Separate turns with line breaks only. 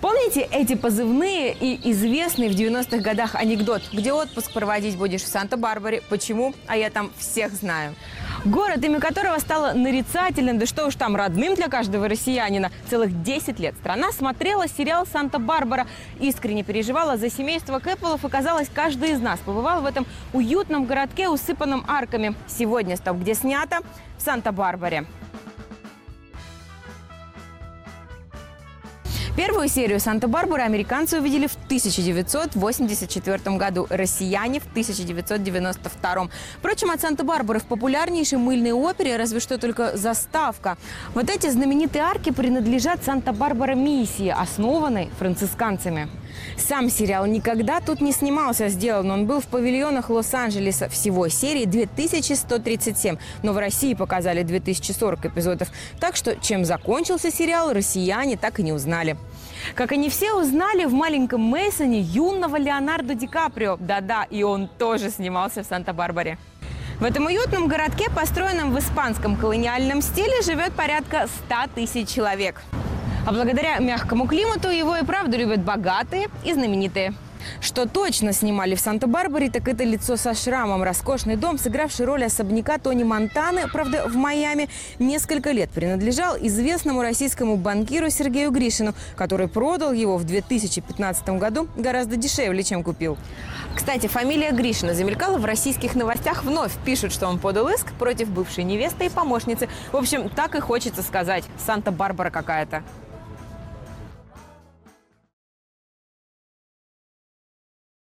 Помните эти позывные и известный в 90-х годах анекдот, где отпуск проводить будешь в Санта-Барбаре? Почему? А я там всех знаю. Город, имя которого стало нарицательным, да что уж там, родным для каждого россиянина. Целых 10 лет страна смотрела сериал «Санта-Барбара», искренне переживала за семейство Кэпполов, и, казалось, каждый из нас побывал в этом уютном городке, усыпанном арками. Сегодня «Стоп, где снято?» в Санта-Барбаре. Первую серию «Санта-Барбары» американцы увидели в 1984 году, россияне в 1992. Впрочем, от «Санта-Барбары» в популярнейшей мыльной опере разве что только заставка. Вот эти знаменитые арки принадлежат «Санта-Барбара миссии», основанной францисканцами. Сам сериал никогда тут не снимался, сделан он был в павильонах Лос-Анджелеса. Всего серии 2137, но в России показали 2040 эпизодов. Так что чем закончился сериал, россияне так и не узнали. Как они все узнали в маленьком Мейсоне юного Леонардо Ди Каприо. Да-да, и он тоже снимался в Санта-Барбаре. В этом уютном городке, построенном в испанском колониальном стиле, живет порядка 100 тысяч человек. А благодаря мягкому климату его и правда любят богатые и знаменитые. Что точно снимали в Санта-Барбаре, так это лицо со шрамом. Роскошный дом, сыгравший роль особняка Тони Монтаны, правда, в Майами, несколько лет принадлежал известному российскому банкиру Сергею Гришину, который продал его в 2015 году гораздо дешевле, чем купил. Кстати, фамилия Гришина замелькала в российских новостях вновь. Пишут, что он подал иск против бывшей невесты и помощницы. В общем, так и хочется сказать. Санта-Барбара какая-то.